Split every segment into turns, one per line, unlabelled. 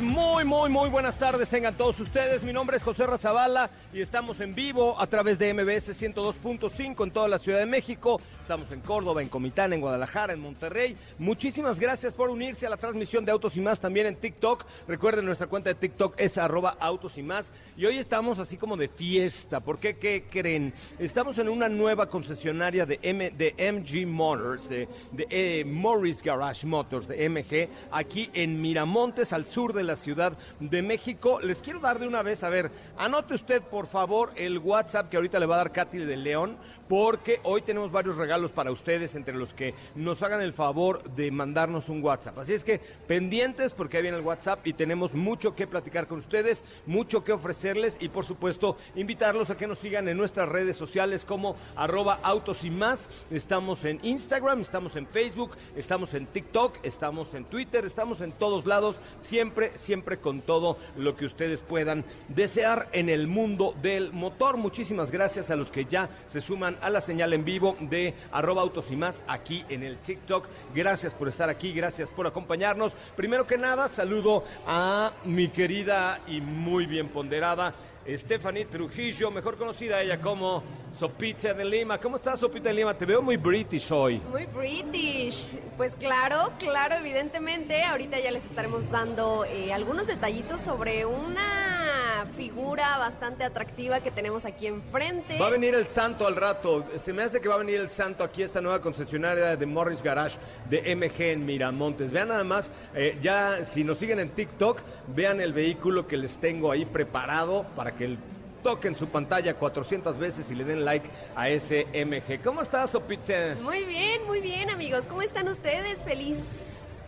muy, muy, muy buenas tardes tengan todos ustedes. Mi nombre es José Razabala y estamos en vivo a través de MBS 102.5 en toda la Ciudad de México. Estamos en Córdoba, en Comitán, en Guadalajara, en Monterrey. Muchísimas gracias por unirse a la transmisión de Autos y Más también en TikTok. Recuerden, nuestra cuenta de TikTok es arroba Autos y Más. Y hoy estamos así como de fiesta. ¿Por qué? ¿Qué creen? Estamos en una nueva concesionaria de, M, de MG Motors, de, de eh, Morris Garage Motors, de MG, aquí en Miramontes, al sur de la Ciudad de México. Les quiero dar de una vez, a ver, anote usted por favor el WhatsApp que ahorita le va a dar Katy de León porque hoy tenemos varios regalos para ustedes, entre los que nos hagan el favor de mandarnos un WhatsApp. Así es que pendientes porque ahí viene el WhatsApp y tenemos mucho que platicar con ustedes, mucho que ofrecerles y por supuesto invitarlos a que nos sigan en nuestras redes sociales como arroba autos y más. Estamos en Instagram, estamos en Facebook, estamos en TikTok, estamos en Twitter, estamos en todos lados, siempre, siempre con todo lo que ustedes puedan desear en el mundo del motor. Muchísimas gracias a los que ya se suman a la señal en vivo de arroba autos y más aquí en el TikTok. Gracias por estar aquí, gracias por acompañarnos. Primero que nada, saludo a mi querida y muy bien ponderada Stephanie Trujillo, mejor conocida ella como Sopita de Lima. ¿Cómo estás, Sopita de Lima? Te veo muy british hoy.
Muy british. Pues claro, claro, evidentemente. Ahorita ya les estaremos dando eh, algunos detallitos sobre una figura bastante atractiva que tenemos aquí enfrente.
Va a venir el santo al rato. Se me hace que va a venir el santo aquí a esta nueva concesionaria de Morris Garage de MG en Miramontes. Vean nada más, eh, ya si nos siguen en TikTok, vean el vehículo que les tengo ahí preparado para que que toquen su pantalla 400 veces y le den like a ese MG. ¿Cómo estás, Sopiche?
Muy bien, muy bien, amigos. ¿Cómo están ustedes? Feliz.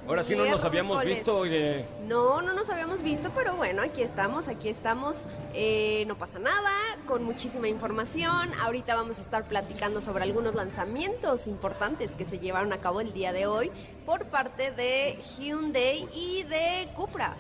Ahora sí no nos habíamos visto. Oye.
No, no nos habíamos visto, pero bueno, aquí estamos, aquí estamos. Eh, no pasa nada, con muchísima información. Ahorita vamos a estar platicando sobre algunos lanzamientos importantes que se llevaron a cabo el día de hoy por parte de Hyundai y de Cupra.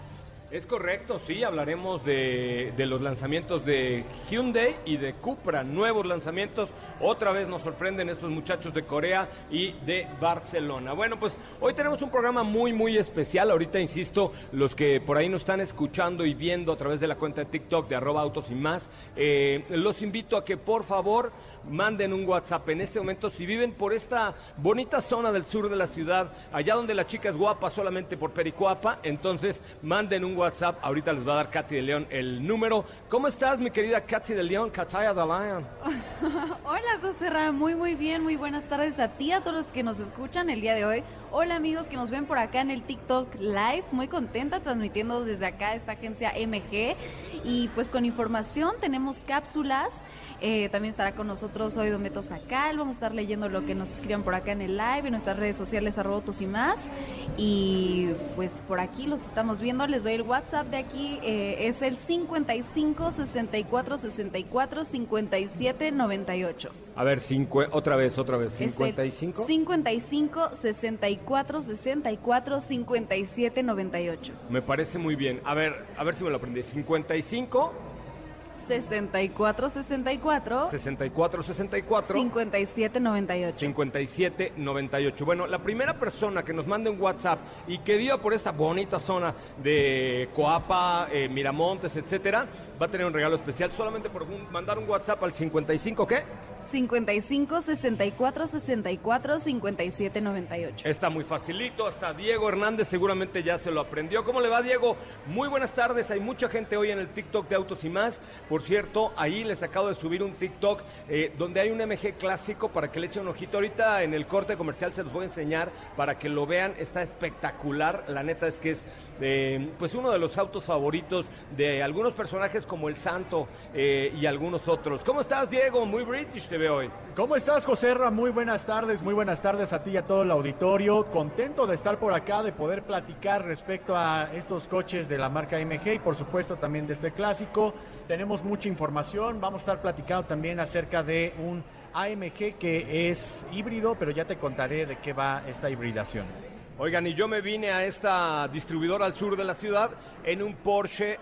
Es correcto, sí, hablaremos de, de, los lanzamientos de Hyundai y de Cupra, nuevos lanzamientos. Otra vez nos sorprenden estos muchachos de Corea y de Barcelona. Bueno, pues hoy tenemos un programa muy, muy especial. Ahorita, insisto, los que por ahí nos están escuchando y viendo a través de la cuenta de TikTok de arroba autos y más, eh, los invito a que por favor manden un WhatsApp en este momento si viven por esta bonita zona del sur de la ciudad, allá donde la chica es guapa solamente por Pericuapa, entonces manden un WhatsApp. Ahorita les va a dar Katy de León el número. ¿Cómo estás, mi querida Katy de León? Kataya de León.
Hola, José Ra. Muy, muy bien. Muy buenas tardes a ti, a todos los que nos escuchan el día de hoy. Hola, amigos que nos ven por acá en el TikTok Live. Muy contenta transmitiendo desde acá esta agencia MG. Y pues con información tenemos cápsulas. Eh, también estará con nosotros hoy Dometo Sacal. Vamos a estar leyendo lo que nos escriban por acá en el live, en nuestras redes sociales, arrobotos y más. Y pues por aquí los estamos viendo. Les doy el WhatsApp de aquí. Eh, es el 55 64 64 57 98.
A ver, cinco, otra vez, otra vez. 55.
55 64 64 57 98.
Me parece muy bien. A ver, a ver si me lo aprendí. 55
64 64
64 64
57 98
57 98. Bueno, la primera persona que nos mande un WhatsApp y que viva por esta bonita zona de Coapa, eh, Miramontes, etcétera, va a tener un regalo especial solamente por un- mandar un WhatsApp al 55, ¿qué?
55 64 64 57 98.
Está muy facilito, hasta Diego Hernández seguramente ya se lo aprendió. ¿Cómo le va Diego? Muy buenas tardes, hay mucha gente hoy en el TikTok de Autos y más. Por cierto, ahí les acabo de subir un TikTok eh, donde hay un MG clásico para que le echen un ojito. Ahorita en el corte comercial se los voy a enseñar para que lo vean, está espectacular. La neta es que es eh, pues uno de los autos favoritos de algunos personajes como el Santo eh, y algunos otros. ¿Cómo estás Diego? Muy british te veo hoy.
¿Cómo estás, José? Muy buenas tardes, muy buenas tardes a ti y a todo el auditorio. Contento de estar por acá, de poder platicar respecto a estos coches de la marca MG y por supuesto también de este clásico. Tenemos mucha información, vamos a estar platicando también acerca de un AMG que es híbrido, pero ya te contaré de qué va esta hibridación.
Oigan, y yo me vine a esta distribuidora al sur de la ciudad en un Porsche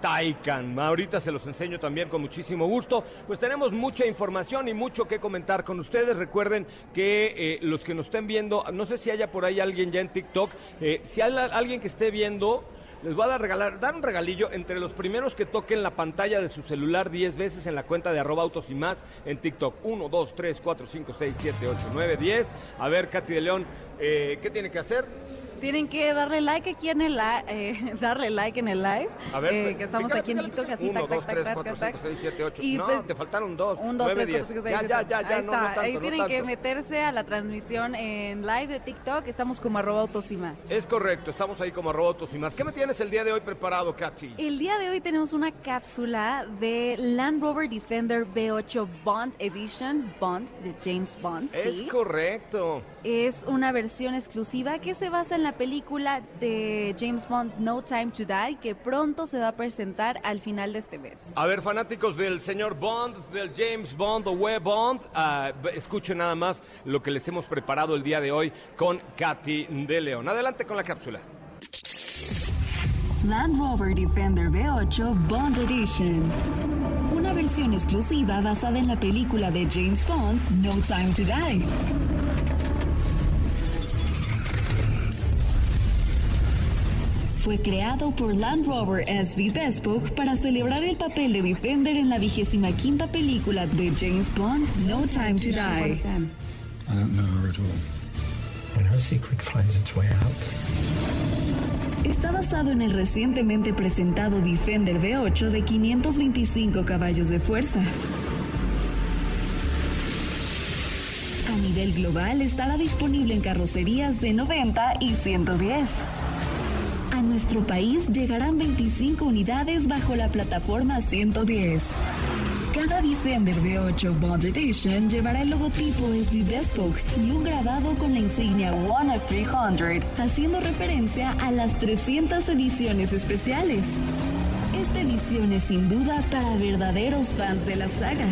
Taycan. Ahorita se los enseño también con muchísimo gusto. Pues tenemos mucha información y mucho que comentar con ustedes. Recuerden que eh, los que nos estén viendo, no sé si haya por ahí alguien ya en TikTok, eh, si hay alguien que esté viendo... Les voy a dar, regalar, dar un regalillo entre los primeros que toquen la pantalla de su celular 10 veces en la cuenta de arroba autos y más en TikTok. 1, 2, 3, 4, 5, 6, 7, 8, 9, 10. A ver, Katy de León, eh, ¿qué tiene que hacer?
Tienen que darle like aquí en el eh, darle like en el live.
A ver,
eh, que estamos
pícale,
aquí en
pícale,
TikTok, así
pícale.
tac,
Uno,
tac,
dos,
tac,
tres,
tac,
cuatro,
tac,
cinco, seis, siete, ocho.
Y
No,
pues,
te faltaron dos.
Un, dos, tres,
diez.
cuatro, cinco,
Ya,
seis,
ya,
siete,
ya,
ocho.
ya,
Ahí
no,
está.
no tanto,
Ahí
no
tienen que meterse a la transmisión en live de TikTok. Estamos como arroba autos y más.
Es correcto, estamos ahí como robots y más. ¿Qué me tienes el día de hoy preparado, Katy?
El día de hoy tenemos una cápsula de Land Rover Defender V8 Bond Edition, Bond de James Bond.
Es correcto.
Es una versión exclusiva que se basa en la película de James Bond No Time to Die, que pronto se va a presentar al final de este mes.
A ver, fanáticos del señor Bond, del James Bond o Web Bond, ah, escuchen nada más lo que les hemos preparado el día de hoy con Katy de León. Adelante con la cápsula.
Land Rover Defender V8 Bond Edition. Una versión exclusiva basada en la película de James Bond No Time to Die. Fue creado por Land Rover SV Bespoke para celebrar el papel de Defender en la vigésima quinta película de James Bond No Time to Die.
I don't know her at all.
When her secret finds its way out,
Está basado en el recientemente presentado Defender V8 de 525 caballos de fuerza. A nivel global estará disponible en carrocerías de 90 y 110. Nuestro país llegarán 25 unidades bajo la plataforma 110. Cada Defender V8 Bond Edition llevará el logotipo SB Bespoke y un grabado con la insignia One of 300, haciendo referencia a las 300 ediciones especiales. Esta edición es sin duda para verdaderos fans de la saga.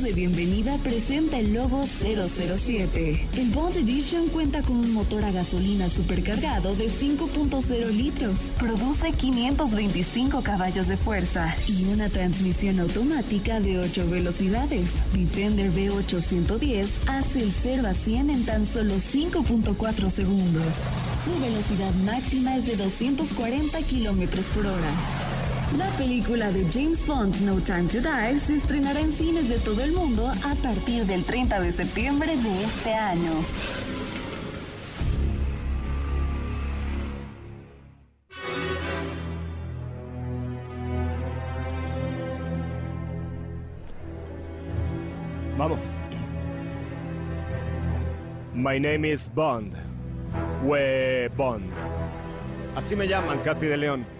De bienvenida presenta el logo 007. El Bond Edition cuenta con un motor a gasolina supercargado de 5.0 litros, produce 525 caballos de fuerza y una transmisión automática de 8 velocidades. Defender V810 hace el 0 a 100 en tan solo 5.4 segundos. Su velocidad máxima es de 240 kilómetros por hora. La película de James Bond No Time to Die se estrenará en cines de todo el mundo a partir del 30 de septiembre de este año.
Vamos. My name is Bond. We Bond. Así me llaman, Katy de León.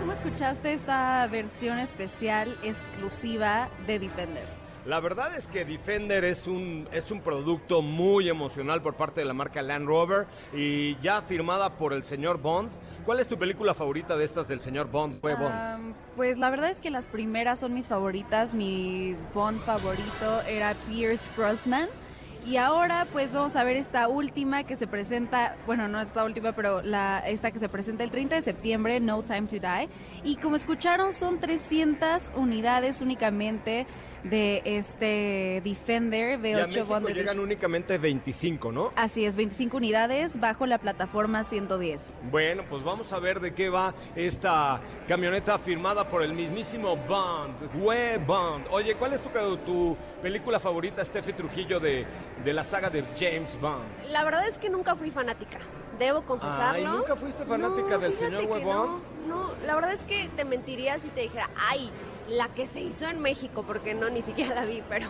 ¿Cómo escuchaste esta versión especial exclusiva de Defender?
La verdad es que Defender es un, es un producto muy emocional por parte de la marca Land Rover y ya firmada por el señor Bond. ¿Cuál es tu película favorita de estas del señor Bond? Fue Bond.
Am, pues la verdad es que las primeras son mis favoritas. Mi Bond favorito era Pierce Brosnan. Y ahora pues vamos a ver esta última que se presenta, bueno, no esta última, pero la, esta que se presenta el 30 de septiembre, No Time to Die. Y como escucharon, son 300 unidades únicamente de este Defender
Y a
V8
México
Bond
llegan únicamente 25, ¿no?
Así es, 25 unidades bajo la plataforma 110.
Bueno, pues vamos a ver de qué va esta camioneta firmada por el mismísimo Bond, Hue Bond. Oye, ¿cuál es tu, tu película favorita, Steffi Trujillo, de, de la saga de James Bond?
La verdad es que nunca fui fanática. Debo confesarlo.
Ay, ¿nunca fuiste fanática
No,
del señor Huevón?
No, no, la verdad es que te mentiría si te dijera, ay, la que se hizo en México, porque no, ni siquiera la vi, pero,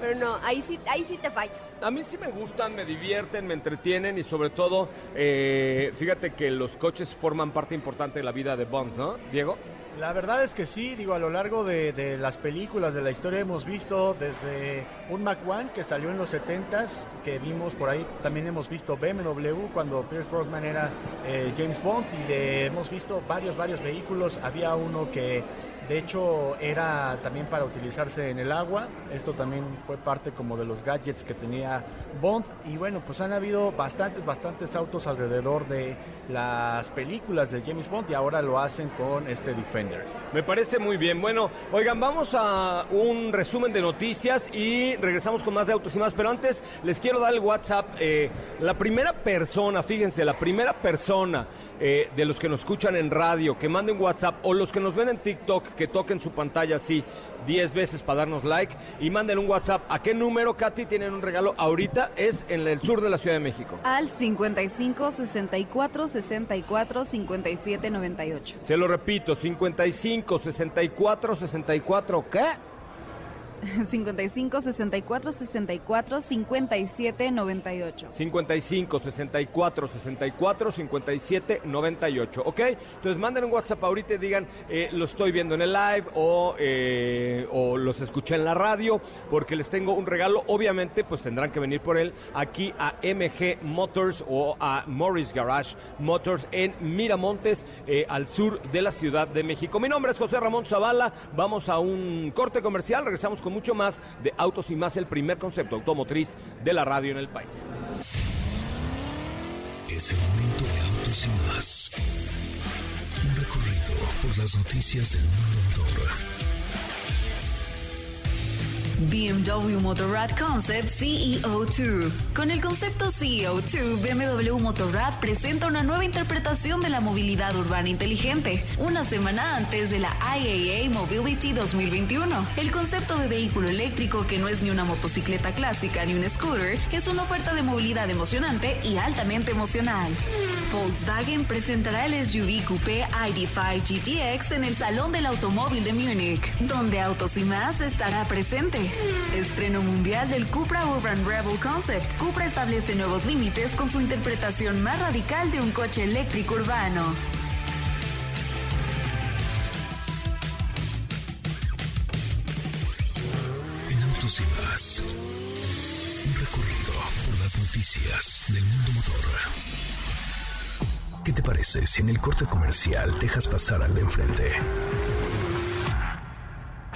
pero no, ahí sí, ahí sí te fallo.
A mí sí me gustan, me divierten, me entretienen y sobre todo, eh, fíjate que los coches forman parte importante de la vida de Bond, ¿no, Diego?
La verdad es que sí, digo, a lo largo de, de las películas de la historia hemos visto desde un Mac One que salió en los 70s, que vimos por ahí, también hemos visto BMW cuando Pierce Brosnan era eh, James Bond y le hemos visto varios, varios vehículos. Había uno que de hecho era también para utilizarse en el agua, esto también fue parte como de los gadgets que tenía Bond y bueno, pues han habido bastantes, bastantes autos alrededor de las películas de James Bond y ahora lo hacen con este Defender.
Me parece muy bien. Bueno, oigan, vamos a un resumen de noticias y regresamos con más de autos y más. Pero antes les quiero dar el WhatsApp. Eh, la primera persona, fíjense, la primera persona eh, de los que nos escuchan en radio, que manden WhatsApp o los que nos ven en TikTok, que toquen su pantalla así 10 veces para darnos like y manden un WhatsApp. ¿A qué número, Katy, tienen un regalo ahorita? Es en el sur de la Ciudad de México.
Al 55 64 64 57 98.
Se lo repito, 55, 64, 64, ¿qué?
55 64 64 57 98.
55 64 64 57 98, ¿ok? Entonces manden un WhatsApp ahorita y digan, eh, lo estoy viendo en el live o, eh, o los escuché en la radio, porque les tengo un regalo. Obviamente, pues tendrán que venir por él aquí a MG Motors o a Morris Garage Motors en Miramontes, eh, al sur de la Ciudad de México. Mi nombre es José Ramón Zavala. Vamos a un corte comercial. Regresamos con mucho más de Autos y Más, el primer concepto automotriz de la radio en el país.
Es el momento de autos y más. Un recorrido por las noticias del mundo
BMW Motorrad Concept CEO2. Con el concepto CEO2, BMW Motorrad presenta una nueva interpretación de la movilidad urbana inteligente, una semana antes de la IAA Mobility 2021. El concepto de vehículo eléctrico, que no es ni una motocicleta clásica ni un scooter, es una oferta de movilidad emocionante y altamente emocional. Volkswagen presentará el SUV coupé ID5 GTX en el Salón del Automóvil de Múnich, donde Autos y Más estará presente. Estreno mundial del Cupra Urban Rebel Concept. Cupra establece nuevos límites con su interpretación más radical de un coche eléctrico urbano.
En Autos y más. Un recorrido por las noticias del mundo motor. ¿Qué te parece si en el corte comercial dejas pasar al de enfrente?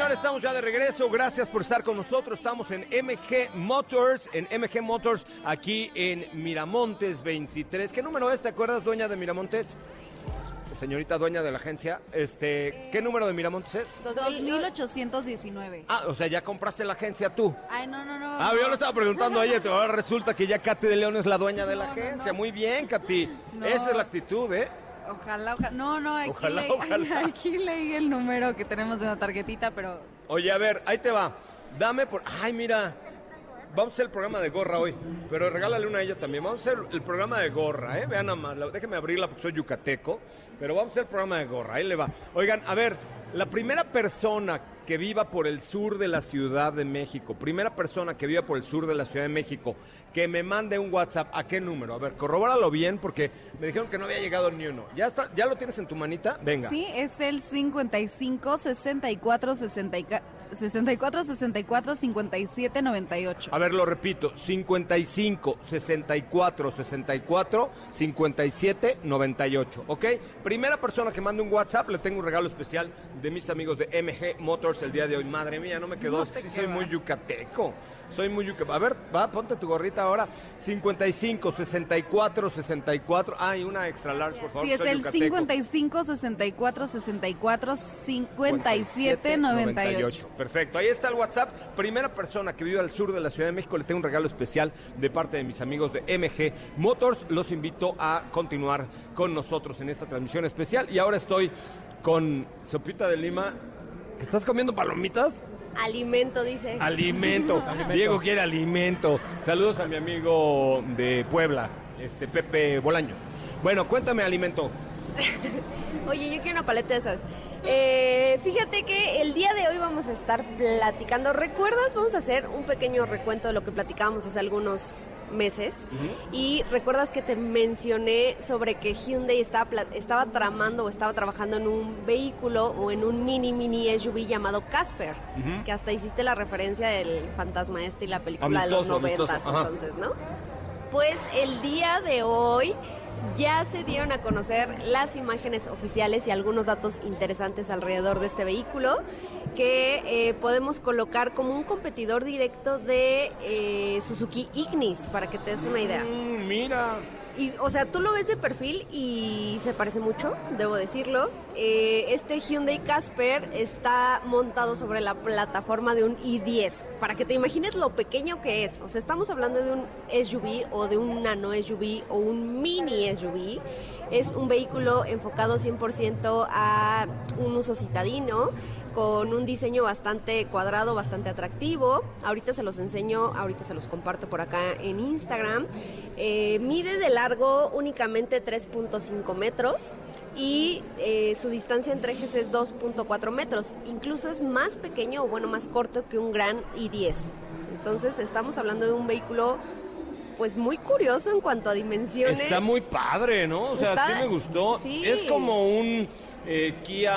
Señores, estamos ya de regreso. Gracias por estar con nosotros. Estamos en MG Motors, en MG Motors, aquí en Miramontes 23. ¿Qué número es? ¿Te acuerdas, dueña de Miramontes? Señorita dueña de la agencia, este, ¿qué número de Miramontes es?
2819.
Ah, o sea, ya compraste la agencia tú.
Ay, no, no, no.
Ah, yo le estaba preguntando a ella, pero ahora resulta que ya Katy de León es la dueña de la
No, no,
agencia.
no.
Muy bien, Katy. Esa es la actitud, ¿eh?
Ojalá, ojalá. No, no, aquí,
Ojalá,
leí,
ojalá.
aquí leí el número que tenemos de una tarjetita, pero
Oye, a ver, ahí te va. Dame por. Ay, mira. Vamos a hacer el programa de gorra hoy, pero regálale una a ella también. Vamos a hacer el programa de gorra, ¿eh? Vean nada más. Déjenme abrirla porque soy yucateco, pero vamos a hacer el programa de gorra. Ahí le va. Oigan, a ver, La primera persona que viva por el sur de la Ciudad de México, primera persona que viva por el sur de la Ciudad de México, que me mande un WhatsApp, ¿a qué número? A ver, corrobóralo bien porque me dijeron que no había llegado ni uno. ¿Ya está? ¿Ya lo tienes en tu manita? Venga.
Sí, es el 55 64 64 64 64 57 98.
A ver, lo repito, 55 64 64 57 98, ¿ok? Primera persona que mande un WhatsApp, le tengo un regalo especial de mis amigos de MG Motors el día de hoy. Madre mía, no me quedó,
No
sí soy
queda.
muy yucateco. Soy muy. A ver, va, ponte tu gorrita ahora. 55 64 64. Ay, una extra large, por favor.
Sí, es
soy
el
yucateco.
55 64 64 57 98.
Perfecto, ahí está el WhatsApp. Primera persona que vive al sur de la Ciudad de México, le tengo un regalo especial de parte de mis amigos de MG Motors. Los invito a continuar con nosotros en esta transmisión especial. Y ahora estoy con Sopita de Lima. ¿Estás comiendo palomitas?
Alimento, dice.
Alimento. Diego quiere alimento. Saludos a mi amigo de Puebla, este Pepe Bolaños. Bueno, cuéntame alimento.
Oye, yo quiero una paleta de esas. Eh, fíjate que el día de hoy vamos a estar platicando. ¿Recuerdas? Vamos a hacer un pequeño recuento de lo que platicábamos hace algunos meses. Y recuerdas que te mencioné sobre que Hyundai estaba, estaba tramando o estaba trabajando en un vehículo o en un mini mini SUV llamado Casper.
Ujú.
Que hasta hiciste la referencia del fantasma este y la película de los noventas, entonces, ¿no? Pues el día de hoy ya se dieron a conocer las imágenes oficiales y algunos datos interesantes alrededor de este vehículo que eh, podemos colocar como un competidor directo de eh, Suzuki Ignis, para que te des una idea.
Mm, mira.
Y, o sea, tú lo ves de perfil y se parece mucho, debo decirlo. Eh, este Hyundai Casper está montado sobre la plataforma de un i10, para que te imagines lo pequeño que es. O sea, estamos hablando de un SUV o de un nano SUV o un mini SUV. Es un vehículo enfocado 100% a un uso citadino con un diseño bastante cuadrado, bastante atractivo. Ahorita se los enseño, ahorita se los comparto por acá en Instagram. Eh, mide de largo únicamente 3.5 metros y eh, su distancia entre ejes es 2.4 metros. Incluso es más pequeño o bueno, más corto que un gran i10. Entonces estamos hablando de un vehículo pues muy curioso en cuanto a dimensiones.
Está muy padre, ¿no? O sea,
Está-
sí me gustó.
sí.
Es como un eh, Kia,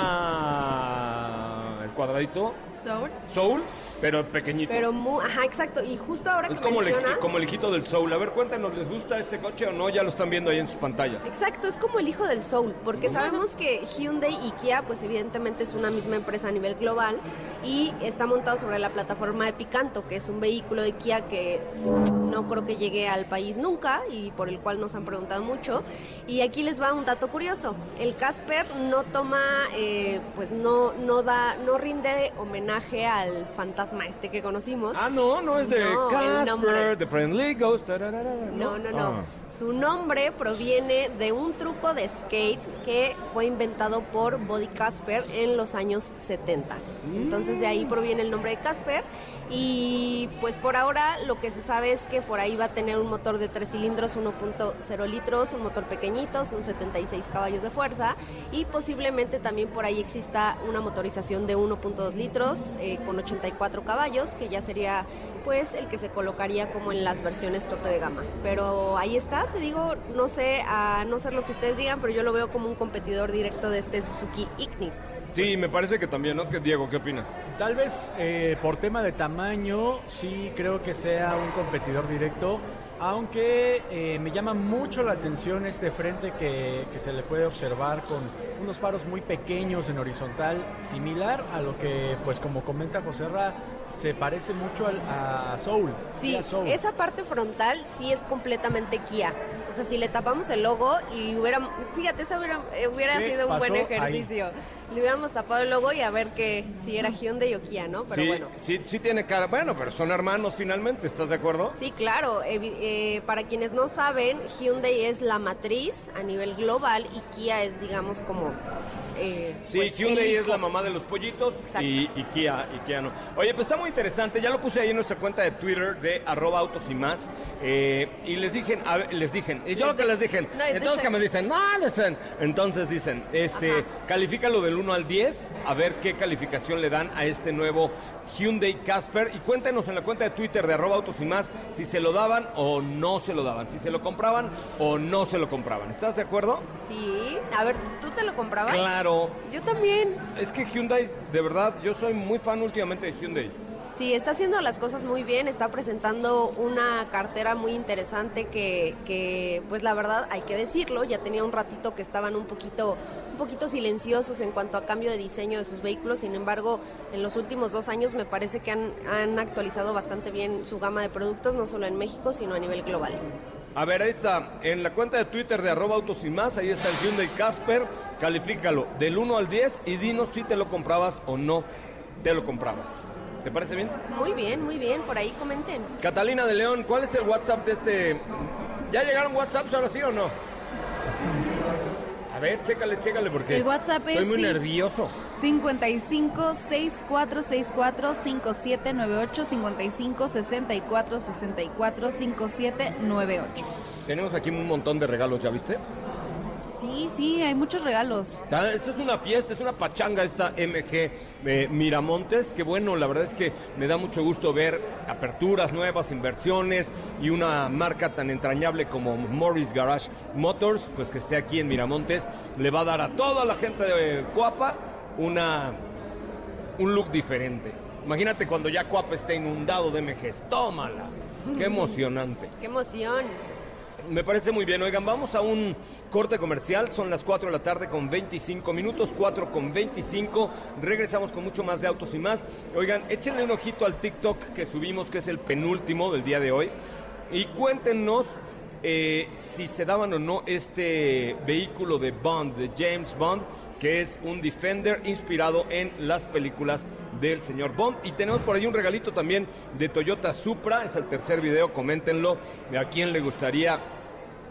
cuadradito,
Soul.
Soul, pero pequeñito.
Pero muy, ajá, exacto. Y justo ahora
es
que
como el, como el hijito del Soul. A ver, cuéntanos, ¿les gusta este coche o no? Ya lo están viendo ahí en sus pantallas.
Exacto, es como el hijo del Soul, porque sabemos que Hyundai y Kia, pues evidentemente es una misma empresa a nivel global y está montado sobre la plataforma de Picanto, que es un vehículo de Kia que no creo que llegue al país nunca y por el cual nos han preguntado mucho. Y aquí les va un dato curioso: el Casper no toma, eh, pues no no da, no rinde homenaje al fantasma este que conocimos.
Ah, no, no es de
No.
Casper, The Friendly Ghost. tararara,
No, no, no.
Ah.
Su nombre proviene de un truco de skate que fue inventado por Body Casper en los años 70. Entonces de ahí proviene el nombre de Casper. Y pues por ahora lo que se sabe es que por ahí va a tener un motor de 3 cilindros, 1.0 litros, un motor pequeñito, son 76 caballos de fuerza y posiblemente también por ahí exista una motorización de 1.2 litros eh, con 84 caballos, que ya sería pues el que se colocaría como en las versiones tope de gama. Pero ahí está, te digo, no sé, a no ser lo que ustedes digan, pero yo lo veo como un competidor directo de este Suzuki Ignis.
Sí, me parece que también, ¿no? Que Diego, ¿qué opinas?
Tal vez eh, por tema de tamaño, sí creo que sea un competidor directo, aunque eh, me llama mucho la atención este frente que, que se le puede observar con unos faros muy pequeños en horizontal, similar a lo que, pues como comenta José Ra, se parece mucho al, a Soul.
Sí,
Soul.
esa parte frontal sí es completamente Kia. O sea, si le tapamos el logo y hubiera, fíjate, eso hubiera, eh, hubiera
¿Qué
sido un buen
ahí?
ejercicio. Le hubiéramos tapado el logo y a ver que si era Hyundai o Kia, ¿no? Pero
sí,
bueno.
sí, sí tiene cara. Bueno, pero son hermanos finalmente, ¿estás de acuerdo?
Sí, claro. Eh, para quienes no saben, Hyundai es la matriz a nivel global y Kia es, digamos, como eh,
Sí,
pues,
Hyundai es la mamá de los pollitos y, y Kia, y Kia no. Oye, pues está muy interesante, ya lo puse ahí en nuestra cuenta de Twitter de arroba autos y más. eh, y les dije, les dije, y yo lo que les dije,
No,
entonces
entonces-
que me dicen, no, dicen, entonces dicen, este,
Ajá.
califícalo del 1 al 10, a ver qué calificación le dan a este nuevo Hyundai Casper y cuéntenos en la cuenta de Twitter de arroba autos y más si se lo daban o no se lo daban, si se lo compraban o no se lo compraban. ¿Estás de acuerdo?
Sí, a ver, ¿tú te lo comprabas?
Claro.
Yo también.
Es que Hyundai, de verdad, yo soy muy fan últimamente de Hyundai.
Sí, está haciendo las cosas muy bien, está presentando una cartera muy interesante que, pues la verdad, hay que decirlo, ya tenía un ratito que estaban un poquito, un poquito silenciosos en cuanto a cambio de diseño de sus vehículos, sin embargo, en los últimos dos años me parece que han, han actualizado bastante bien su gama de productos, no solo en México, sino a nivel global.
A ver, ahí está, en la cuenta de Twitter de arroba autos y más, ahí está el Hyundai Casper, califícalo del 1 al 10 y dinos si te lo comprabas o no te lo comprabas. ¿Te parece bien?
Muy bien, muy bien, por ahí comenten.
Catalina de León, ¿cuál es el WhatsApp de este? ¿Ya llegaron WhatsApps ahora sí o no? A ver, chécale, chécale porque
El WhatsApp es
estoy muy
sí.
nervioso.
55 6464 5798 55 64 64 5798.
Tenemos aquí un montón de regalos, ¿ya viste?
Sí, sí, hay muchos regalos.
Ta- Esto es una fiesta, es una pachanga esta MG eh, Miramontes, que bueno, la verdad es que me da mucho gusto ver aperturas nuevas, inversiones y una marca tan entrañable como Morris Garage Motors, pues que esté aquí en Miramontes, le va a dar a toda la gente de Coapa una, un look diferente. Imagínate cuando ya Coapa esté inundado de MGs, tómala, qué emocionante.
¡Qué emoción!
Me parece muy bien. Oigan, vamos a un corte comercial. Son las 4 de la tarde con 25 minutos, 4 con 25. Regresamos con mucho más de autos y más. Oigan, échenle un ojito al TikTok que subimos, que es el penúltimo del día de hoy. Y cuéntenos eh, si se daban o no este vehículo de Bond, de James Bond, que es un Defender inspirado en las películas del señor Bond. Y tenemos por ahí un regalito también de Toyota Supra, es el tercer video, coméntenlo, a quién le gustaría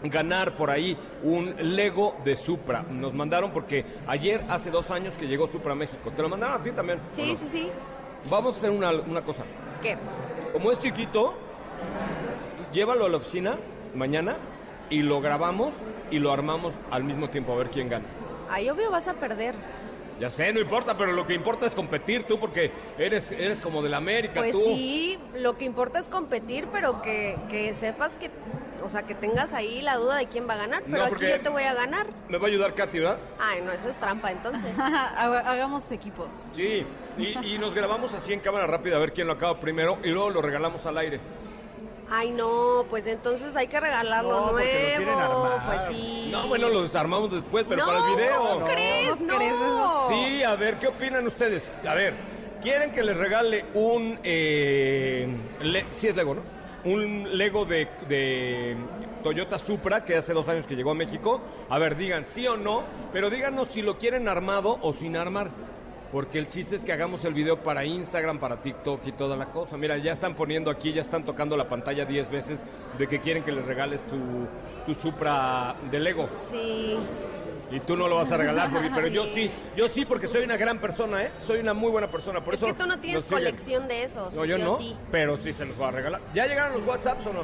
ganar por ahí un Lego de Supra. Nos mandaron porque ayer, hace dos años que llegó Supra a México. ¿Te lo mandaron a ti también? ¿o
Sí,
no?
sí, sí.
Vamos a hacer una, una cosa.
¿Qué?
Como es chiquito, llévalo a la oficina mañana y lo grabamos y lo armamos al mismo tiempo a ver quién gana.
Ay, obvio vas a perder.
Ya sé, no importa, pero lo que importa es competir tú porque eres, eres como de la América,
Pues
tú.
sí, lo que importa es competir, pero que, que sepas que, o sea, que tengas ahí la duda de quién va a ganar, pero
No,
aquí yo te voy a ganar.
Me va a ayudar Katy, ¿verdad?
Ay, no, eso es trampa entonces.
Haga- Hagamos equipos.
Sí, y, y nos grabamos así en cámara rápida a ver quién lo acaba primero y luego lo regalamos al aire.
Ay, no, pues entonces hay que regalarlo
No,
nuevo.
armar.
Pues sí.
No, bueno, lo desarmamos después, pero
no,
para el video.
¿cómo crees?
¿Cómo
No.
crees eso?
Sí, a ver, ¿qué opinan ustedes? A ver, ¿quieren que les regale un... Eh, le- sí es Lego, ¿no? Un Lego de, de Toyota Supra, que hace dos años que llegó a México. A ver, digan sí o no, pero díganos si lo quieren armado o sin armar. Porque el chiste es que hagamos el video para Instagram, para TikTok y toda la cosa. Mira, ya están poniendo aquí, ya están tocando la pantalla 10 veces de que quieren que les regales tu, tu Supra de Lego.
Sí.
Y tú no lo vas a regalar, Bobby, pero yo sí, yo sí, porque soy una gran persona, ¿eh? Soy una muy buena persona, por
es
eso...
que tú no tienes
siguen.
colección de esos.
No, yo, no,
sí.
pero sí se los voy a regalar. ¿Ya llegaron los WhatsApps o no?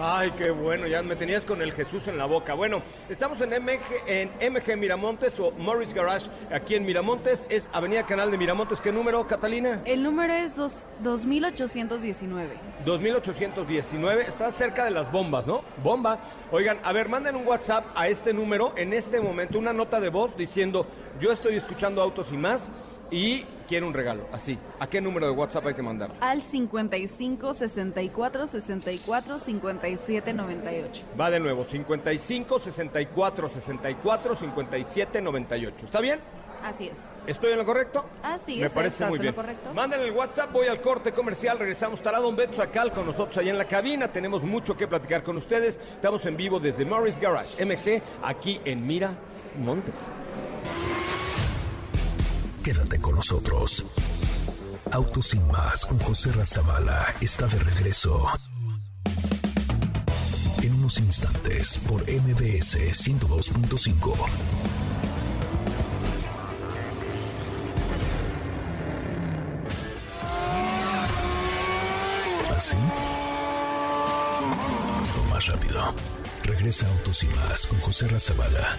Ay, qué bueno, ya me tenías con el Jesús en la boca. Bueno, estamos en MG, en MG Miramontes o Morris Garage, aquí en Miramontes, es Avenida Canal de Miramontes. ¿Qué número, Catalina?
El número es dos- 2819.
2819, está cerca de las bombas, ¿no? Bomba. Oigan, a ver, manden un WhatsApp a este número en este momento, una nota de voz diciendo, yo estoy escuchando autos y más y quiero un regalo. Así, ¿a qué número de WhatsApp hay que mandar?
Al 55 64 64 57 98.
Va de nuevo, 55 64 64 57 98. ¿Está bien?
Así es.
¿Estoy en lo correcto?
Así
Me
es,
parece
estás
muy
en
bien.
lo correcto.
Manden el WhatsApp, voy al corte comercial, regresamos. Estará Don Beto Sacal con nosotros allá en la cabina. Tenemos mucho que platicar con ustedes. Estamos en vivo desde Morris Garage, MG, aquí en Mira Montes.
Quédate con nosotros. Autos sin más con José Razabala está de regreso. En unos instantes por MBS 102.5. ¿Así? Lo más rápido. Regresa Autos y más con José Razabala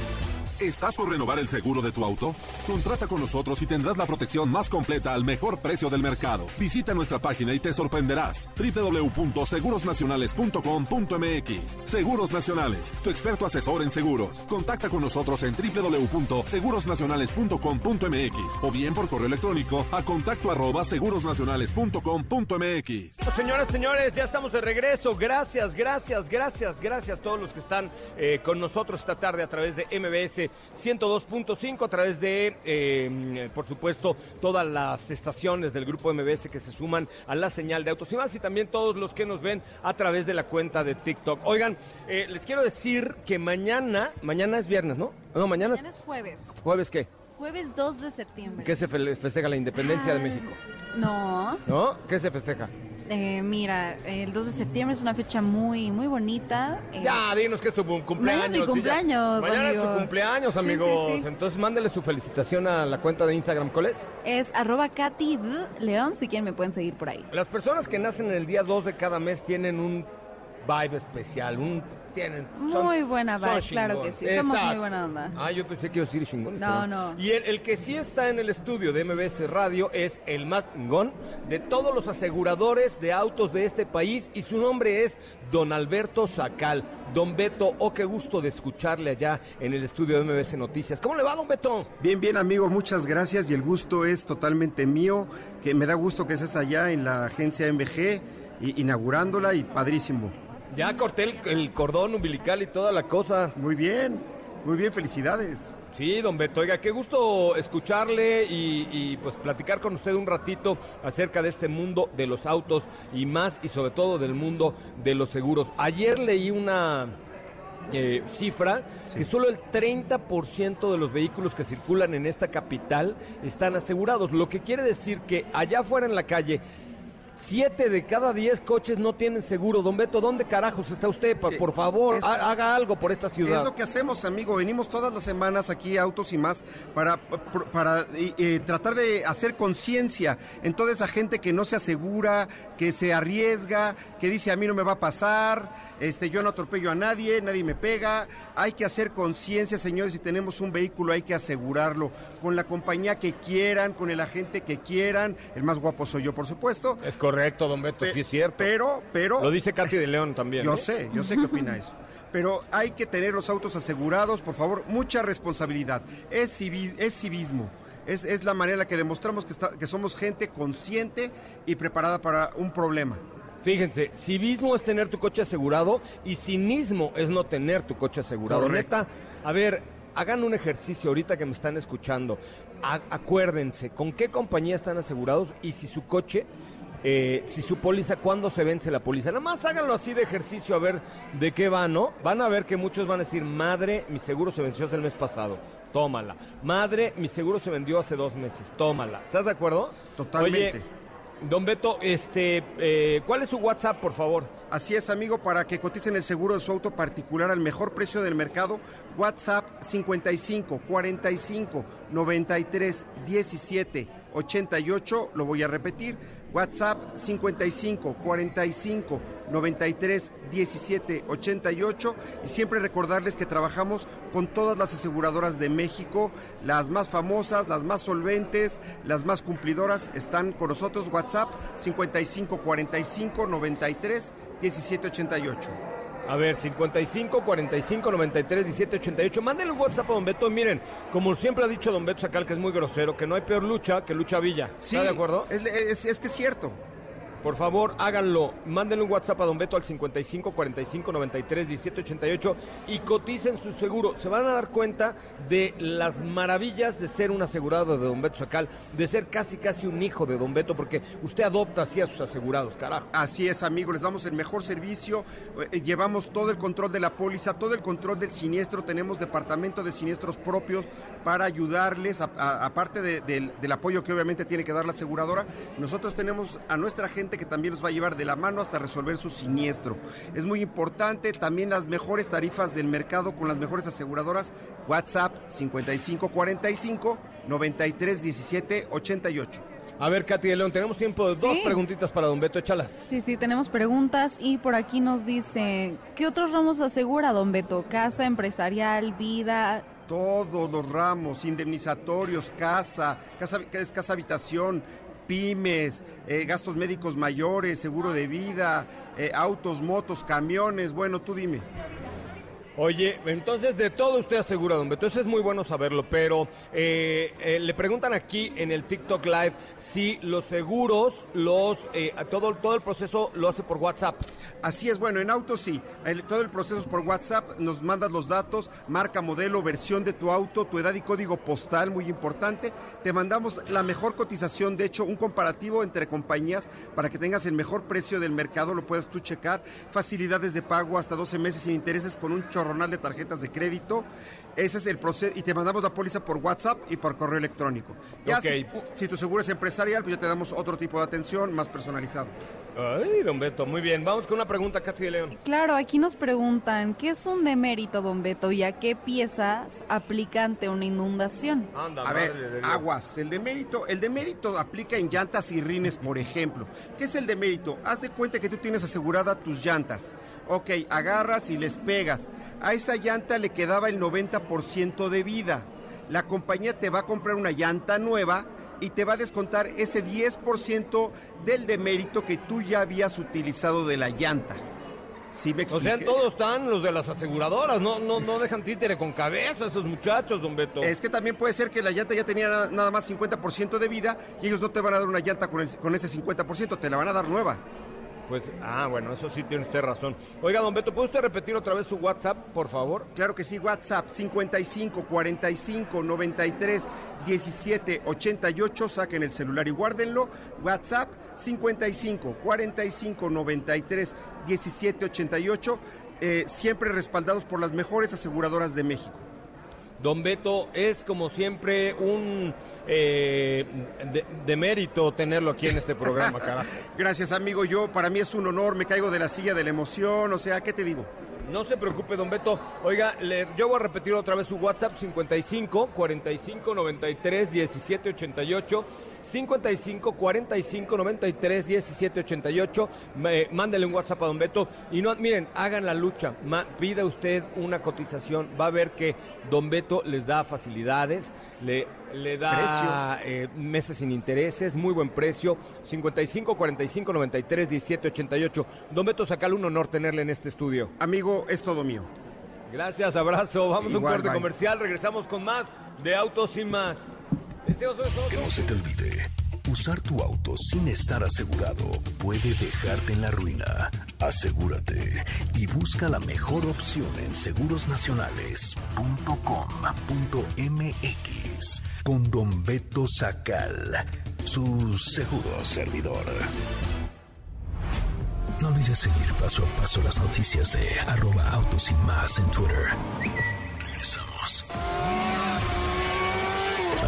¿Estás por renovar el seguro de tu auto? Contrata con nosotros y tendrás la protección más completa al mejor precio del mercado. Visita nuestra página y te sorprenderás. www.segurosnacionales.com.mx Seguros Nacionales, tu experto asesor en seguros. Contacta con nosotros en www.segurosnacionales.com.mx o bien por correo electrónico a contacto arroba segurosnacionales.com.mx.
Señoras, señores, ya estamos de regreso. Gracias, gracias, gracias, gracias a todos los que están eh, con nosotros esta tarde a través de MBS 102.5 a través de, eh, por supuesto, todas las estaciones del grupo MBS que se suman a la señal de Autos y más y también todos los que nos ven a través de la cuenta de TikTok. Oigan, eh, les quiero decir que mañana, mañana es viernes, ¿no? No, mañana,
Mañana es jueves.
¿Jueves qué?
Jueves 2 de septiembre.
¿Qué se fe- festeja la independencia de. México?
No.
¿No? ¿Qué se festeja?
Eh, mira, el 2 de septiembre es una fecha muy, muy bonita. Eh,
Ya, dinos que es tu cumpleaños.
Mañana es
ya.
cumpleaños,
Mañana es su
amigos.
cumpleaños,
Sí, sí,
amigos.
sí.
Entonces mándele su felicitación a la cuenta de Instagram. ¿Cuál es?
Es arroba Katy. León, si quieren me pueden seguir por ahí.
Las personas que nacen en el día 2 de cada mes tienen un vibe especial, un tienen son-
Muy buena vibe, claro que sí. Somos muy buena onda.
Ah, yo pensé que iba a decir chingón.
No, no.
Y el, el que sí está en el estudio de MBS Radio es el más chingón de todos los aseguradores de autos de este país y su nombre es Don Alberto Sacal. Don Beto, oh, qué gusto de escucharle allá en el estudio de MBS Noticias. ¿Cómo le va, Don Beto?
Bien, bien, amigo, muchas gracias y el gusto es totalmente mío, que me da gusto que estés allá en la agencia MG, y- inaugurándola y padrísimo.
Ya corté el, el cordón umbilical y toda la cosa.
Muy bien, muy bien, felicidades.
Sí, don Beto, oiga, qué gusto escucharle y, y, pues platicar con usted un ratito acerca de este mundo de los autos y más y sobre todo del mundo de los seguros. Ayer leí una eh, cifra que solo el 30% de los vehículos que circulan en esta capital están asegurados, lo que quiere decir que allá afuera en la calle Siete de cada diez coches no tienen seguro. Don Beto, ¿dónde carajos está usted? Por favor,
es-
ha- haga algo por esta ciudad.
Es lo que hacemos, amigo. Venimos todas las semanas aquí a Autos y más para, para eh, eh, tratar de hacer conciencia en toda esa gente que no se asegura, que se arriesga, que dice a mí no me va a pasar, este, yo no atropello a nadie, nadie me pega. Hay que hacer conciencia, señores. Si tenemos un vehículo, hay que asegurarlo con la compañía que quieran, con el agente que quieran. El más guapo soy yo, por supuesto.
Es correcto, don Beto, sí es cierto.
Pero, pero.
Lo dice Katy de León también.
Yo
¿eh?
sé, yo sé qué opina eso. Pero hay que tener los autos asegurados, por favor, mucha responsabilidad. Es, civi- es civismo. Es, es la manera en la que demostramos que, está- que somos gente consciente y preparada para un problema.
Fíjense, civismo es tener tu coche asegurado y cinismo es no tener tu coche asegurado.
Correcto.
Neta, a ver, hagan un ejercicio ahorita que me están escuchando. A- acuérdense, ¿con qué compañía están asegurados y si su coche, eh, si su póliza, cuándo se vence la póliza? Nada más háganlo así de ejercicio a ver de qué va, ¿no? Van a ver que muchos van a decir, madre, mi seguro se venció hace el mes pasado. Tómala. Madre, mi seguro se vendió hace dos meses. Tómala. ¿Estás de acuerdo?
Totalmente.
Oye, Don Beto, este, eh, ¿cuál es su WhatsApp, por favor?
Así es, amigo, para que coticen el seguro de su auto particular al mejor precio del mercado, WhatsApp 55 45 93 17 88, lo voy a repetir, WhatsApp 55 45 93 17 88 y siempre recordarles que trabajamos con todas las aseguradoras de México, las más famosas, las más solventes, las más cumplidoras están con nosotros, WhatsApp 55 45 93 17 88.
A ver, 55 45 93 17 88. Mándenle un WhatsApp a Don Beto. Miren, como siempre ha dicho Don Beto Sacal, que es muy grosero, que no hay peor lucha que lucha Villa.
Sí,
¿Está de acuerdo?
Es, es- es que es cierto.
Por favor, háganlo. Mándenle un WhatsApp a Don Beto al 55 45 93 17 88 y coticen su seguro. Se van a dar cuenta de las maravillas de ser un asegurado de Don Beto Sacal, de ser casi casi un hijo de Don Beto, porque usted adopta así a sus asegurados, carajo.
Así es, amigo, les damos el mejor servicio, eh, llevamos todo el control de la póliza, todo el control del siniestro, tenemos departamento de siniestros propios para ayudarles, aparte del apoyo que obviamente tiene que dar la aseguradora, nosotros tenemos a nuestra gente que también nos va a llevar de la mano hasta resolver su siniestro. Es muy importante también las mejores tarifas del mercado con las mejores aseguradoras, WhatsApp 5545 9317 88.
A ver, Katy de León, tenemos tiempo de dos preguntitas para Don Beto, échalas.
Sí, sí, tenemos preguntas y por aquí nos dice, ¿qué otros ramos asegura Don Beto? Casa, empresarial, vida.
Todos los ramos, indemnizatorios, casa, casa, es casa habitación, pymes, eh, gastos médicos mayores, seguro de vida, eh, autos, motos, camiones, bueno, tú dime.
Oye, entonces de todo usted asegura, don Beto. Eso es muy bueno saberlo, pero eh, eh, le preguntan aquí en el TikTok Live si los seguros, los eh, todo, todo el proceso lo hace por WhatsApp.
Así es, bueno, en auto sí. todo el proceso es por WhatsApp. Nos mandas los datos, marca, modelo, versión de tu auto, tu edad y código postal, muy importante. Te mandamos la mejor cotización, de hecho, un comparativo entre compañías para que tengas el mejor precio del mercado, lo puedes tú checar. Facilidades de pago hasta 12 meses sin intereses con un chorro de tarjetas de crédito. Ese es el proceso y te mandamos la póliza por WhatsApp y por correo electrónico. Ya si, tu seguro es empresarial, pues ya te damos otro tipo de atención más personalizado.
Ay, don Beto, muy bien. Vamos con una pregunta, Katy de León.
Claro, aquí nos preguntan, ¿qué es un demérito, don Beto, y a qué piezas aplica ante una inundación?
a ver, aguas. El demérito, el demérito aplica en llantas y rines, por ejemplo. ¿Qué es el demérito? Haz de cuenta que tú tienes asegurada tus llantas. Ok, agarras y les pegas a esa llanta le quedaba el 90% de vida. La compañía te va a comprar una llanta nueva y te va a descontar ese 10% del demérito que tú ya habías utilizado de la llanta.
¿Sí me o sea, todos están los de las aseguradoras, no, no, no dejan títere con cabeza esos muchachos, don Beto.
Es que también puede ser que la llanta ya tenía nada más 50% de vida y ellos no te van a dar una llanta con, con ese 50%, te la van a dar nueva.
Pues, ah, bueno, eso sí tiene usted razón. Oiga, don Beto, ¿puede usted repetir otra vez su WhatsApp, por favor?
Claro que sí, WhatsApp 55 45 93 17 88. Saquen el celular y guárdenlo. WhatsApp 55 45 93 17 88. siempre respaldados por las mejores aseguradoras de México.
Don Beto, es como siempre un eh, de, mérito tenerlo aquí en este programa, carajo.
Gracias, amigo. Yo, para mí es un honor, me caigo de la silla de la emoción, o sea, ¿qué te digo?
No se preocupe, don Beto. Oiga, yo voy a repetir otra vez su WhatsApp 55 45 93 17 88. 55 45 93 17 88. mándele un WhatsApp a Don Beto. Y no, miren, hagan la lucha. pida usted una cotización. Va a ver que Don Beto les da facilidades, le, le da eh, meses sin intereses, muy buen precio. 55 45 93 17 88. Don Beto, saca un honor tenerle en este estudio.
Amigo, es todo mío.
Gracias, abrazo. Vamos a un corte comercial. Regresamos con más de Autos sin más.
Que no se te olvide, usar tu auto sin estar asegurado puede dejarte en la ruina. Asegúrate y busca la mejor opción en segurosnacionales.com.mx con Don Beto Sacal, su seguro servidor. No olvides seguir paso a paso las noticias de arroba autos y más en Twitter.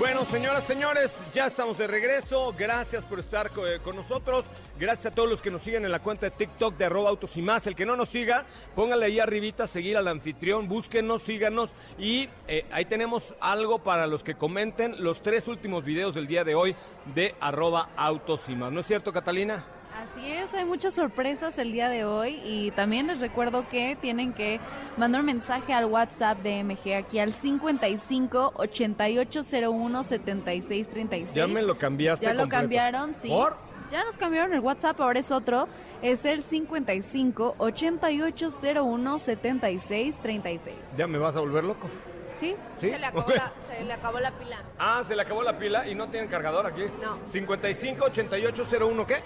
Bueno, señoras, señores, ya estamos de regreso. Gracias por estar eh, con nosotros. Gracias a todos los que nos siguen en la cuenta de TikTok de arroba autos y más. El que no nos siga, póngale ahí arribita, seguir al anfitrión, búsquenos, síganos. Y eh, ahí tenemos algo para los que comenten los tres últimos videos del día de hoy de arroba autos y más. ¿No es cierto, Catalina?
Así es, hay muchas sorpresas el día de hoy y también les recuerdo que tienen que mandar un mensaje al WhatsApp de MG aquí al 55 8801 7636.
Ya me lo cambiaste.
Ya lo cambiaron, sí. Ya nos cambiaron el WhatsApp, ahora es otro. Es el 55 8801 76 36.
¿Ya me vas a volver loco?
¿Sí?
¿Sí?
Se, le acabó la, se le acabó la pila.
Ah, se le acabó la pila y no tienen cargador aquí.
No.
55 8801 ¿qué?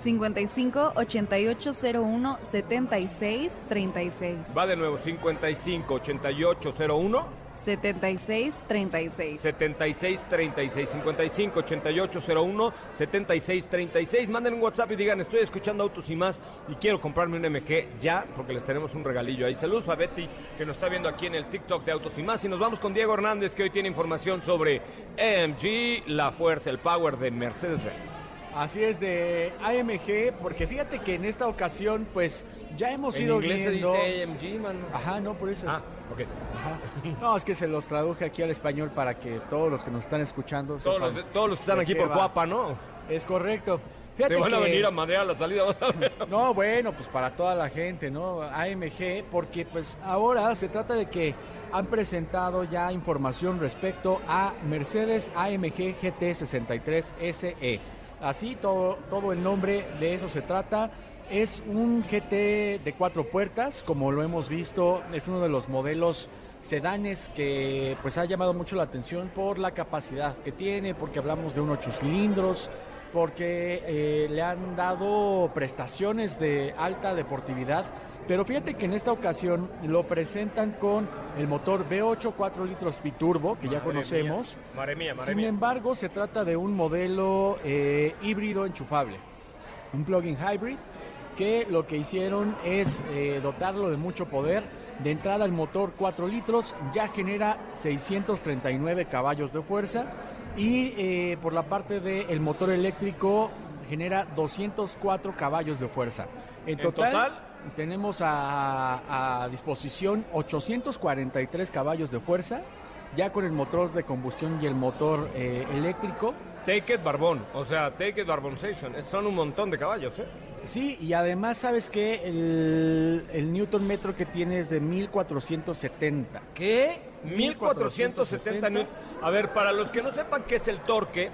55 8801 76 36.
Va de nuevo, 55 8801
76 36.
76 36 55 88 01 76 36 manden un WhatsApp y digan estoy escuchando autos y más y quiero comprarme un MG ya porque les tenemos un regalillo ahí saludos a Betty que nos está viendo aquí en el TikTok de autos y más. Y nos vamos con Diego Hernández que hoy tiene información sobre AMG la fuerza el power de Mercedes-Benz
Así es de AMG, porque fíjate que en esta ocasión, pues ya hemos
en
ido
inglés
viendo.
se dice AMG man
Ajá, no, por eso.
ah ok
Ajá. No, es que se los traduje aquí al español para que todos los que nos están escuchando.
todos
sepan
los, todos los que están aquí por
va.
Guapa ¿no?
Es correcto.
te van a venir a madrear la salida vas a ver.
No, bueno, pues para toda la gente, ¿no? AMG, porque pues ahora se trata de que han presentado ya información respecto a Mercedes AMG GT63 SE. Así todo, todo el nombre de eso se trata. Es un GT de cuatro puertas, como lo hemos visto, es uno de los modelos sedanes que pues ha llamado mucho la atención por la capacidad que tiene, porque hablamos de un 8 cilindros, porque eh, le han dado prestaciones de alta deportividad. Pero fíjate que en esta ocasión lo presentan con el motor V8 4 litros biturbo, que ya conocemos.
mía, Madre mía, madre
Sin
mía.
embargo, se trata de un modelo eh, híbrido enchufable, un plug-in hybrid, que lo que hicieron es eh, dotarlo de mucho poder. De entrada, el motor 4 litros ya genera 639 caballos de fuerza y eh, por la parte del motor eléctrico genera 204 caballos de fuerza. En
¿En
total,
total?
Tenemos a, a disposición 843 caballos de fuerza, ya con el motor de combustión y el motor eh, eléctrico.
Take it Barbón, o sea, Take it Barbonzation. Es- Son un montón de caballos, ¿eh?
Sí, y además sabes que el, el Newton metro que tiene es de 1470.
¿Qué? 1470 newton. A ver, para los que no sepan qué es el torque,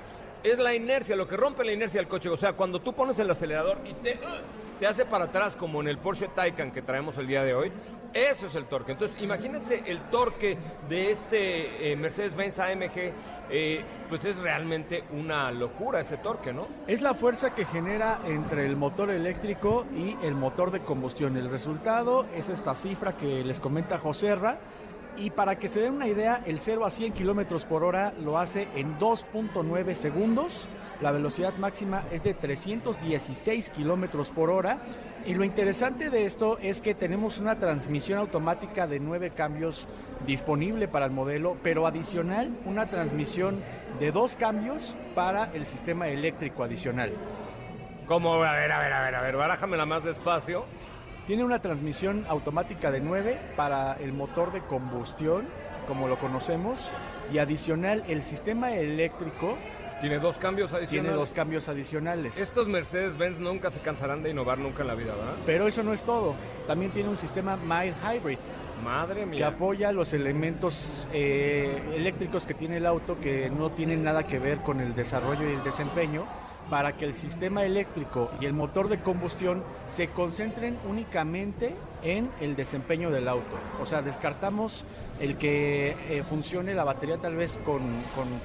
es la inercia, lo que rompe la inercia del coche. O sea, cuando tú pones el acelerador y te, ¡uh! te hace para atrás, como en el Porsche Taycan que traemos el día de hoy, eso es el torque. Entonces, imagínense el torque de este eh, Mercedes-Benz AMG, eh, pues es realmente una locura ese torque, ¿no?
Es la fuerza que genera entre el motor eléctrico y el motor de combustión. El resultado es esta cifra que les comenta Joserra. Y para que se den una idea, el 0 a 100 kilómetros por hora lo hace en 2.9 segundos. La velocidad máxima es de 316 kilómetros por hora. Y lo interesante de esto es que tenemos una transmisión automática de 9 cambios disponible para el modelo, pero adicional una transmisión de dos cambios para el sistema eléctrico adicional.
Como, a ver, a ver, a ver, a ver, barájamela más despacio.
Tiene una transmisión automática de 9 para el motor de combustión, como lo conocemos, y adicional el sistema eléctrico
Tiene dos cambios
tiene
adicionales.
dos cambios adicionales.
Estos Mercedes-Benz nunca se cansarán de innovar nunca en la vida, ¿verdad?
Pero eso no es todo. También tiene un sistema mild hybrid
Madre
que
mía.
apoya los elementos eh, eléctricos que tiene el auto que no tienen nada que ver con el desarrollo y el desempeño para que el sistema eléctrico y el motor de combustión se concentren únicamente en el desempeño del auto. O sea, descartamos el que eh, funcione la batería tal vez con,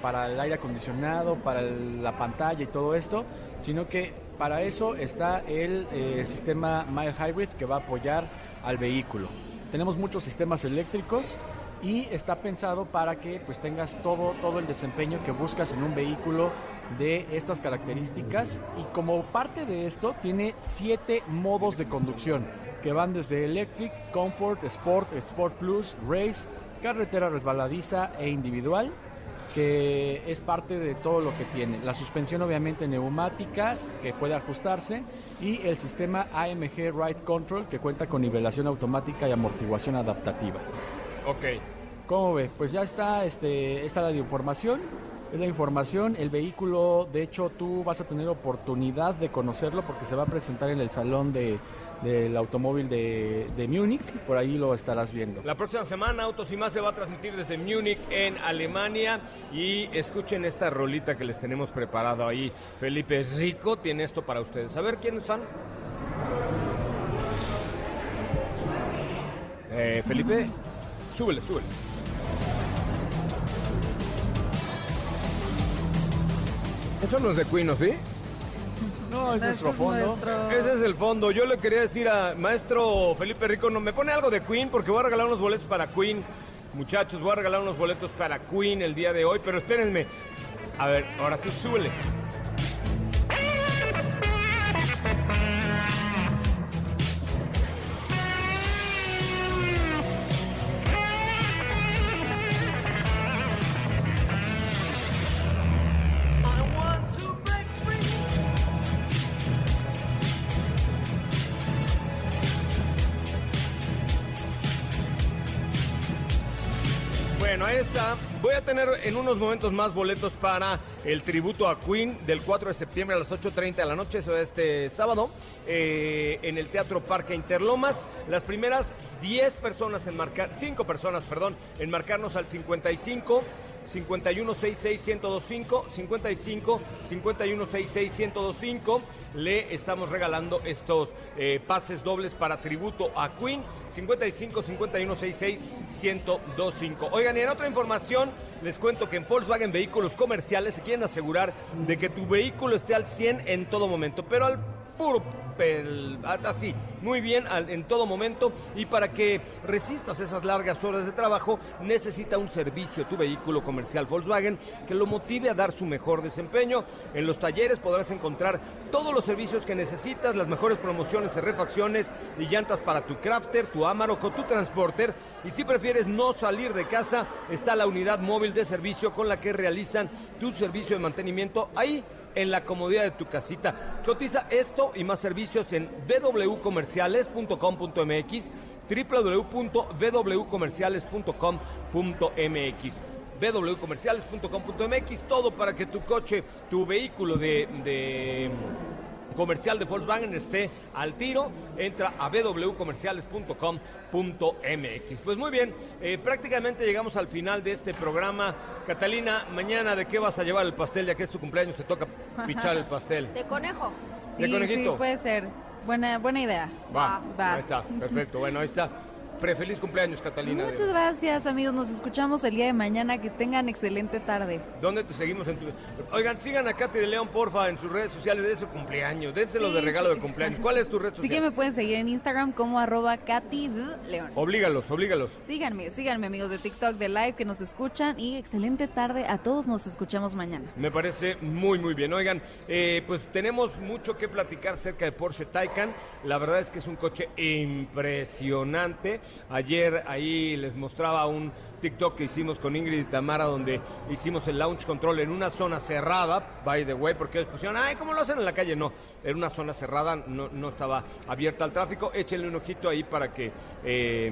para el aire acondicionado, para la pantalla y todo esto, sino que para eso está el eh, sistema Mild Hybrid que va a apoyar al vehículo. Tenemos muchos sistemas eléctricos y está pensado para que pues tengas todo, todo el desempeño que buscas en un vehículo de estas características y como parte de esto tiene siete modos de conducción que van desde Electric, Comfort, Sport, Sport Plus, Race, carretera resbaladiza e individual que es parte de todo lo que tiene. La suspensión obviamente neumática que puede ajustarse y el sistema AMG Ride Control que cuenta con nivelación automática y amortiguación adaptativa.
Ok.
¿Cómo ve? Pues ya está, este, esta la información. Es la información. El vehículo, de hecho, tú vas a tener oportunidad de conocerlo porque se va a presentar en el salón de, del automóvil de, de Múnich, por ahí lo estarás viendo.
La próxima semana Autos y Más se va a transmitir desde Múnich en Alemania y escuchen esta rolita que les tenemos preparado ahí. Felipe Rico tiene esto para ustedes. A ver, ¿quiénes fan? Eh, Felipe, súbele, súbele. Eso no es de Queen, ¿o sí?
No, es nuestro fondo.
Ese es el fondo. Yo le quería decir a maestro Felipe Rico, no me pone algo de Queen porque voy a regalar unos boletos para Queen. Muchachos, voy a regalar unos boletos para Queen el día de hoy, pero espérenme. A ver, ahora sí, súbele. Bueno, ahí está. Voy a tener en unos momentos más boletos para el tributo a Queen del 4 de septiembre a las 8.30 de la noche, eso es este sábado, eh, en el Teatro Parque Interlomas. Las primeras 10 personas en marcar, 5 personas, perdón, en marcarnos al 55 5166-1025, 55 5166-1025. Le estamos regalando estos eh, pases dobles para tributo a Queen, 55 5166-1025. Oigan, y en otra información, les cuento que en Volkswagen Vehículos Comerciales se quieren asegurar de que tu vehículo esté al 100 en todo momento, pero al así, muy bien en todo momento. Y para que resistas esas largas horas de trabajo necesita un servicio tu vehículo comercial Volkswagen que lo motive a dar su mejor desempeño. En los talleres podrás encontrar todos los servicios que necesitas, las mejores promociones refacciones y llantas para tu Crafter, tu Amarok o tu Transporter. Y si prefieres no salir de casa está la unidad móvil de servicio con la que realizan tu servicio de mantenimiento ahí en la comodidad de tu casita. Cotiza esto y más servicios en www.comerciales.com.mx, www.wcomerciales.com.mx www.comerciales.com.mx, todo para que tu coche, tu vehículo de, de comercial de Volkswagen esté al tiro, entra a www.comerciales.com.mx. Pues muy bien, eh, prácticamente llegamos al final de este programa. Catalina, mañana de qué vas a llevar el pastel, ya que es tu cumpleaños, te toca pichar el pastel.
De conejo.
¿De
Sí,
conejito?
sí, puede ser. Buena, buena idea.
Va,
Va.
ahí está, perfecto. Bueno, ahí está. Prefeliz cumpleaños, Catalina.
Muchas gracias, amigos. Nos escuchamos el día de mañana. Que tengan excelente tarde.
¿Dónde te seguimos en tu... Oigan, sigan a Katy de León, porfa, en sus redes sociales de su cumpleaños. Dénselo
Sí,
de regalo
sí.
de cumpleaños. ¿Cuál es tu red social?
que me pueden seguir en Instagram como arroba Katy D. León.
Oblígalos, oblígalos.
Síganme, síganme amigos de TikTok, de Live que nos escuchan y excelente tarde a todos, nos escuchamos mañana.
Me parece muy, muy bien. Oigan, eh, pues tenemos mucho que platicar acerca de Porsche Taycan. La verdad es que es un coche impresionante. Ayer ahí les mostraba un TikTok que hicimos con Ingrid y Tamara donde hicimos el launch control en una zona cerrada, by the way, porque ellos pusieron, ay, ¿cómo lo hacen en la calle? No, era una zona cerrada, no, no estaba abierta al tráfico. Échenle un ojito ahí para que... eh,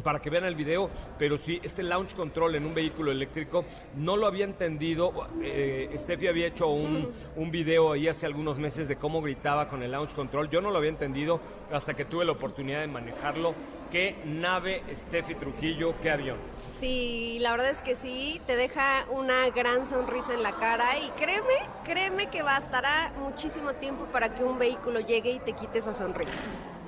para que vean el video, pero sí, este launch control en un vehículo eléctrico no lo había entendido. Eh, Steffi había hecho un, un video ahí hace algunos meses de cómo gritaba con el launch control. Yo no lo había entendido hasta que tuve la oportunidad de manejarlo. Qué nave, Steffi Trujillo, qué avión.
Sí, la verdad es que sí, te deja una gran sonrisa en la cara y créeme, créeme que bastará muchísimo tiempo para que un vehículo llegue y te quite esa sonrisa.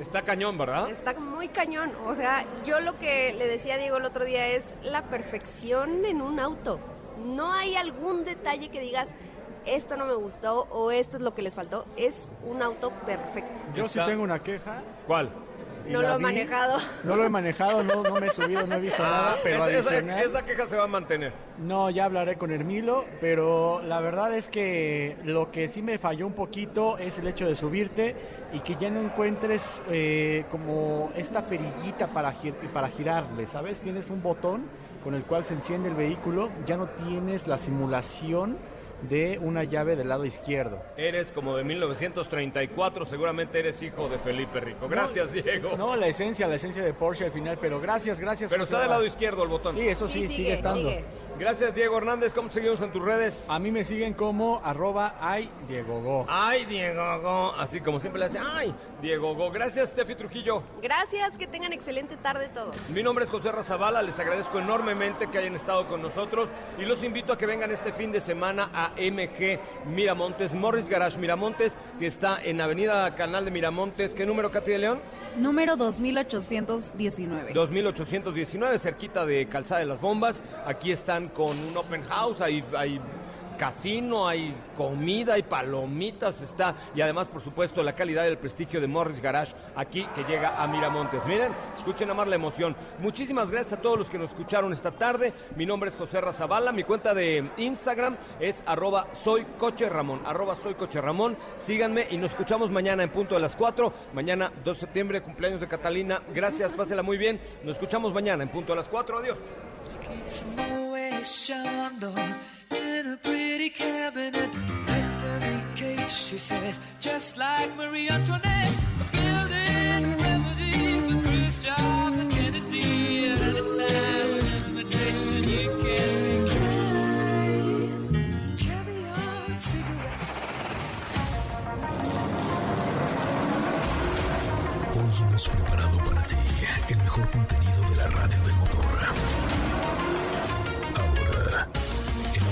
Está cañón, ¿verdad?
Está muy cañón. O sea, yo lo que le decía a Diego el otro día es la perfección en un auto. No hay algún detalle que digas, esto no me gustó o esto es lo que les faltó. Es un auto perfecto.
Yo sí tengo una queja.
¿Cuál?
No lo he
vi.
manejado.
No lo he manejado, no, no me he subido, no he visto nada, pero
Ah, esa, esa-
adicional-
esa queja se va a mantener.
No, ya hablaré con Hermilo, pero la verdad es que lo que sí me falló un poquito es el hecho de subirte y que ya no encuentres eh, como esta perillita para, gir- para girarle, ¿sabes? Tienes un botón con el cual se enciende el vehículo, ya no tienes la simulación de una llave del lado izquierdo.
Eres como de 1934, seguramente eres hijo de Felipe Rico. Gracias, Diego.
No, la esencia, la esencia de Porsche al final, pero gracias, gracias.
Pero está del lado izquierdo el botón.
Sí, eso sí,
Sí,
sigue, estando.
sigue.
Gracias, Diego Hernández. ¿Cómo seguimos en tus redes?
A mí me siguen como arroba ay Diego Go.
Ay, Diego Go. Así como siempre le hace, ay, Diego Go. Gracias, Steffi Trujillo.
Gracias, que tengan excelente tarde todos.
Mi nombre es José Razabala, les agradezco enormemente que hayan estado con nosotros y los invito a que vengan este fin de semana a MG Miramontes, Morris Garage Miramontes, que está en Avenida Canal de Miramontes. ¿Qué número, Katy de León?
Número 2819.
2819, cerquita de Calzada de las Bombas. Aquí están con un open house, hay, hay casino, hay comida, hay palomitas, está. Y además, por supuesto, la calidad y el prestigio de Morris Garage aquí que llega a Miramontes. Miren, escuchen a más la emoción. Muchísimas gracias a todos los que nos escucharon esta tarde. Mi nombre es José Razabala. Mi cuenta de Instagram es arroba soy coche Ramón. Arroba soy coche Ramón. Síganme y nos escuchamos mañana en punto de las 4. Mañana 2 de septiembre, cumpleaños de Catalina. Gracias, pásela muy bien. Nos escuchamos mañana en punto de las 4. Adiós. In a pretty cabinet. Anthony Cage, she says, just like Marie Antoinette. A building remedy for Khrushchev Kennedy. At a time,